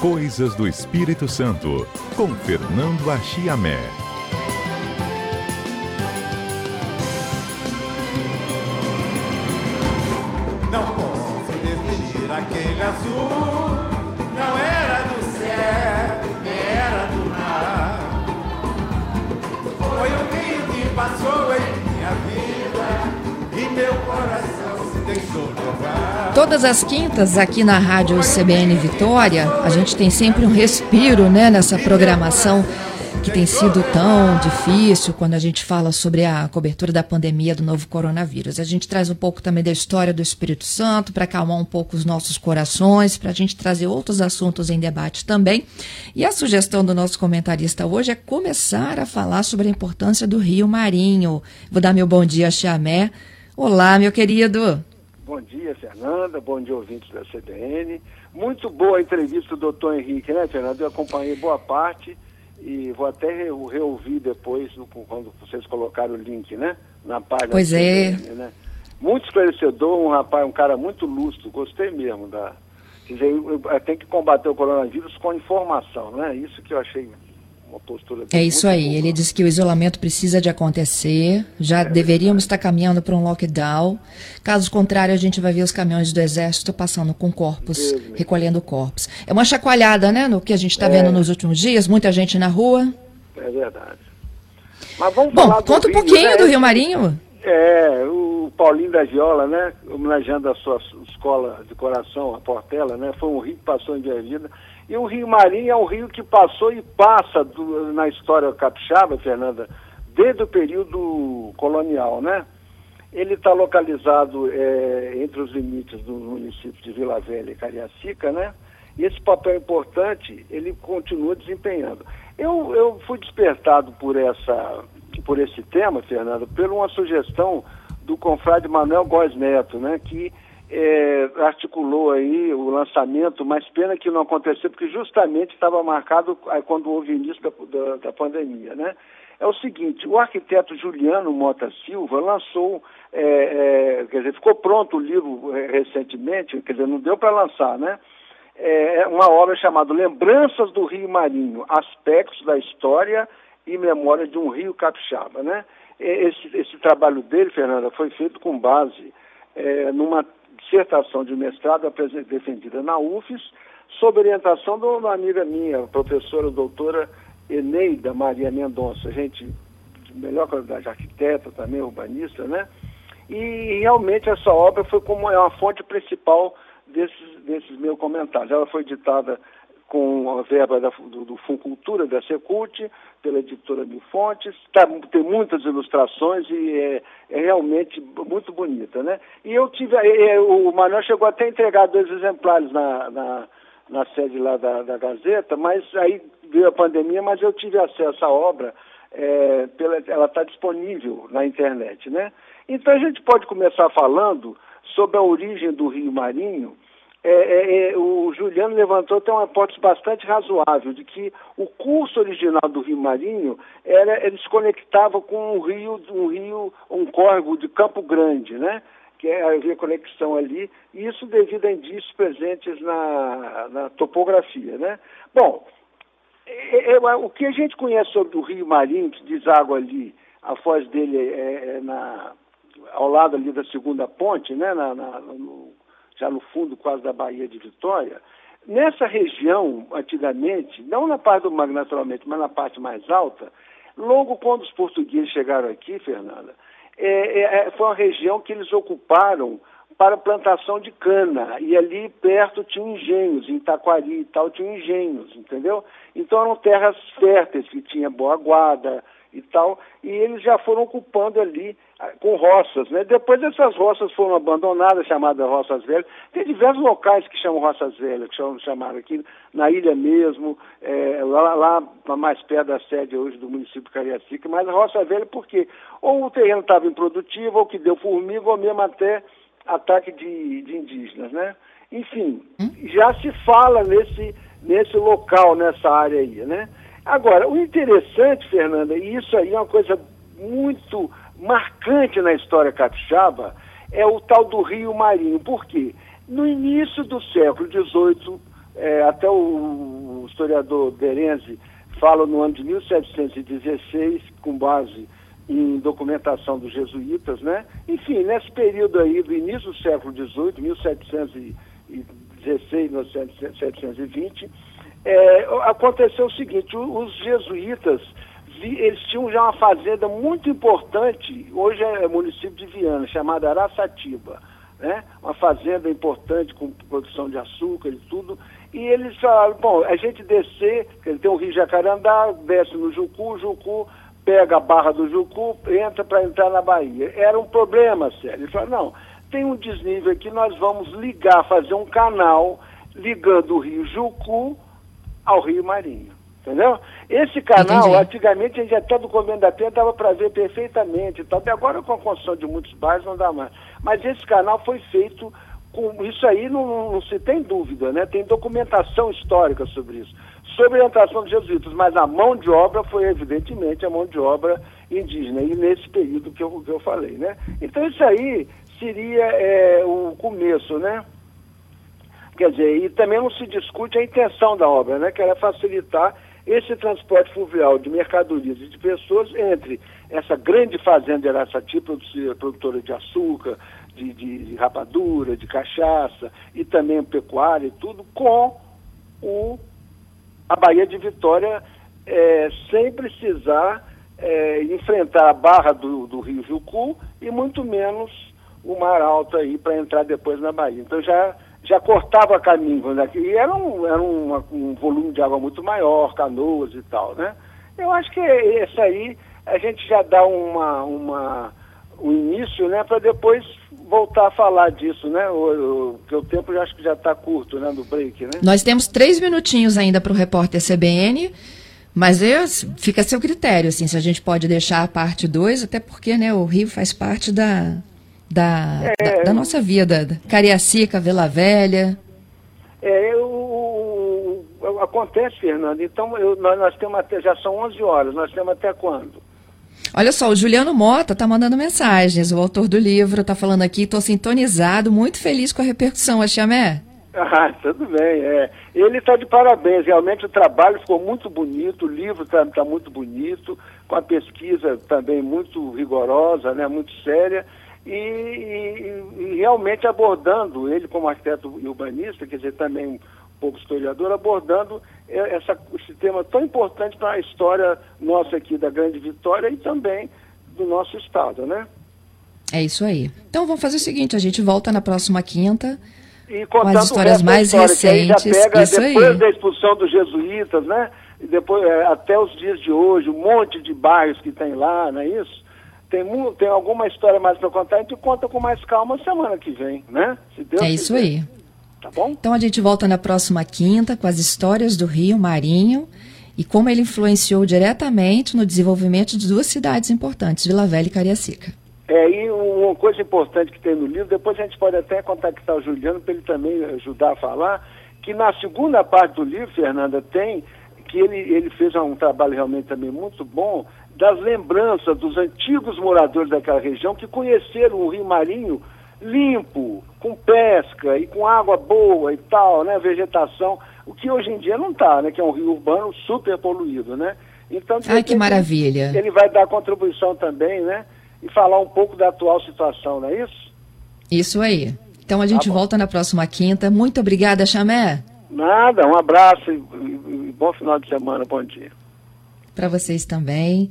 Coisas do Espírito Santo, com Fernando Achiamé. Todas as quintas aqui na Rádio CBN Vitória, a gente tem sempre um respiro, né, nessa programação que tem sido tão difícil quando a gente fala sobre a cobertura da pandemia do novo coronavírus. A gente traz um pouco também da história do Espírito Santo para acalmar um pouco os nossos corações, para a gente trazer outros assuntos em debate também. E a sugestão do nosso comentarista hoje é começar a falar sobre a importância do Rio Marinho. Vou dar meu bom dia a Chamé. Olá, meu querido. Bom dia, Fernanda. Bom dia, ouvintes da CBN. Muito boa a entrevista do doutor Henrique, né, Fernanda? Eu acompanhei boa parte e vou até re reouvir depois, no, quando vocês colocaram o link, né? Na página Pois da é. CBN, né? Muito esclarecedor, um rapaz, um cara muito lúcido, gostei mesmo da. Quer dizer, tem que combater o coronavírus com informação, né? Isso que eu achei uma postura É isso aí. boa. Ele diz que o isolamento precisa de acontecer. Já deveríamos estar caminhando para um lockdown. Caso contrário, a gente vai ver os caminhões do Exército passando com corpos, Deus recolhendo corpos. É uma chacoalhada, né? No que a gente está É. vendo nos últimos dias. Muita gente na rua. É verdade. Mas vamos Bom, falar conta um pouquinho né? do Rio Marinho. É, o Paulinho da Viola, né? Homenageando a sua escola de coração, a Portela, né? Foi um rio que passou em vida. E o Rio Marinho é um rio que passou e passa do- na história capixaba, Fernanda, desde o período colonial, né? Ele está localizado é, entre os limites dos municípios de Vila Velha e Cariacica, né? E esse papel importante ele continua desempenhando. Eu, eu fui despertado por, essa, por esse tema, Fernando, por uma sugestão do confrade Manuel Góes Neto, né? Que é, articulou aí o lançamento, mas pena que não aconteceu, porque justamente estava marcado aí quando houve o início da, da, da pandemia, né? É o seguinte, o arquiteto Juliano Mota Silva lançou, é, é, quer dizer, ficou pronto o livro recentemente, quer dizer, não deu para lançar, né? É uma obra chamada Lembranças do Rio Marinho, Aspectos da História e Memória de um Rio Capixaba, né? Esse, esse trabalho dele, Fernanda, foi feito com base é, numa dissertação de mestrado defendida na UFES, sob orientação de uma amiga minha, a professora doutora Eneida Maria Mendonça, gente de melhor qualidade, arquiteta também, urbanista, né? E realmente essa obra foi como é uma fonte principal desses, desses meus comentários. Ela foi editada com a verba da, do, do Funcultura, da Secult, pela editora Mil Fontes, tá, tem muitas ilustrações e é, é realmente muito bonita, né? E eu tive, é, o Manuel chegou até a entregar dois exemplares na, na, na sede lá da, da Gazeta, mas aí veio a pandemia, mas eu tive acesso à obra, é, pela, ela está disponível na internet, né? Então a gente pode começar falando sobre a origem do Rio Marinho. É, é, é, o Juliano levantou até uma hipótese bastante razoável de que o curso original do Rio Marinho era ele se conectava com um rio, um rio, um córrego de Campo Grande, né? Que é, havia conexão ali, e isso devido a indícios presentes na, na topografia, né? Bom, é, é, o que a gente conhece sobre o Rio Marinho, que deságua ali, a foz dele é, na, ao lado ali da segunda ponte, né, na, na, no, já no fundo quase da Baía de Vitória. Nessa região, antigamente, não na parte do mar naturalmente, mas na parte mais alta, logo quando os portugueses chegaram aqui, Fernanda, é, é, foi uma região que eles ocuparam para plantação de cana. E ali perto tinha engenhos, em Taquari e tal, tinha engenhos, entendeu? Então eram terras férteis, que tinha boa guarda e tal, e eles já foram ocupando ali ah, com roças, né? Depois essas roças foram abandonadas, chamadas roças velhas. Tem diversos locais que chamam roças velhas, que chamam, chamaram aqui, na ilha mesmo, é, lá, lá mais perto da sede hoje do município de Cariacica, mas roça velha porque ou o terreno estava improdutivo, ou que deu formiga, ou mesmo até ataque de, de indígenas, né? Enfim, já se fala nesse, nesse local, nessa área aí, né? Agora, o interessante, Fernanda, e isso aí é uma coisa muito marcante na história capixaba, é o tal do Rio Marinho. Por quê? No início do século XVIII, é, até o, o historiador Berenzi fala no ano de 1716, com base em documentação dos jesuítas, né? Enfim, nesse período aí do início do século XVIII, 1716, 1720, é, aconteceu o seguinte, os jesuítas, eles tinham já uma fazenda muito importante, hoje é município de Viana, chamada Araçatiba, né? Uma fazenda importante com produção de açúcar e tudo, e eles falaram, bom, a gente descer, ele tem o Rio Jacarandá, desce no Jucu, Jucu pega a barra do Jucu, entra para entrar na Bahia. Era um problema sério. Ele falou, não, tem um desnível aqui, nós vamos ligar, fazer um canal ligando o Rio Jucu ao Rio Marinho. Entendeu? Esse canal, Entendi. antigamente, a gente até do Comendo da Penha dava para ver perfeitamente. Até agora, com a construção de muitos bairros, não dá mais. Mas esse canal foi feito com. Isso aí não, não, não se tem dúvida, né? Tem documentação histórica sobre isso sobre a orientação dos jesuítas, mas a mão de obra foi evidentemente a mão de obra indígena, e nesse período que eu, que eu falei, né? Então isso aí seria é, o começo, né? Quer dizer, e também não se discute a intenção da obra, né? Que era facilitar esse transporte fluvial de mercadorias e de pessoas entre essa grande fazenda de Araçati, produtora de açúcar, de, de, de rapadura, de cachaça e também pecuária e tudo, com o a Bahia de Vitória é, sem precisar é, enfrentar a barra do, do, Rio Jucu e muito menos o Mar Alto aí para entrar depois na Bahia. Então já, já cortava caminho daqui. E era, um, era um, um volume de água muito maior, canoas e tal, né? Eu acho que esse aí a gente já dá uma, uma, um início, né, para depois voltar a falar disso, né? O, o, tempo já acho que já está curto, né? No break, né? Nós temos três minutinhos ainda para o repórter CBN, mas eu, fica a seu critério, assim, se a gente pode deixar a parte 2, até porque, né, o Rio faz parte da, da, é, da, da, nossa vida. Cariacica, Vila Velha. É, eu, acontece, Fernando. Então, eu, nós, nós temos até, já são 11 horas, nós temos até quando? Olha só, o Juliano Mota está mandando mensagens. O autor do livro está falando aqui, estou sintonizado, muito feliz com a repercussão, a Chamé. Ah, tudo bem. É. Ele está de parabéns. Realmente o trabalho ficou muito bonito, o livro está tá muito bonito, com a pesquisa também muito rigorosa, né, muito séria. E, e, e, realmente abordando ele como arquiteto urbanista, quer dizer, também pouco historiador, abordando essa, esse tema tão importante para a história nossa aqui da Grande Vitória e também do nosso estado, né? É isso aí. Então vamos fazer o seguinte, a gente volta na próxima quinta com as histórias mais história, recentes. Que aí já pega isso depois aí. da expulsão dos jesuítas, né? E depois é, até os dias de hoje, um monte de bairros que tem lá, não é isso? Tem, tem alguma história mais para contar, a gente conta com mais calma semana que vem, né? é quiser. isso aí. Tá bom? Então a gente volta na próxima quinta com as histórias do Rio Marinho e como ele influenciou diretamente no desenvolvimento de duas cidades importantes, Vila Velha e Cariacica. É, e uma coisa importante que tem no livro, depois a gente pode até contactar o Juliano para ele também ajudar a falar, que na segunda parte do livro, Fernanda, tem que ele, ele fez um trabalho realmente também muito bom das lembranças dos antigos moradores daquela região que conheceram o Rio Marinho limpo, com pesca e com água boa e tal, né? Vegetação, o que hoje em dia não está, né? Que é um rio urbano super poluído, né? Então, Ai, que maravilha. Ele vai dar contribuição também, né? E falar um pouco da atual situação, não é isso? Isso aí. Então a gente tá volta na próxima quinta. Muito obrigada, Chamé. Nada, um abraço e, e bom final de semana, bom dia. Para vocês também.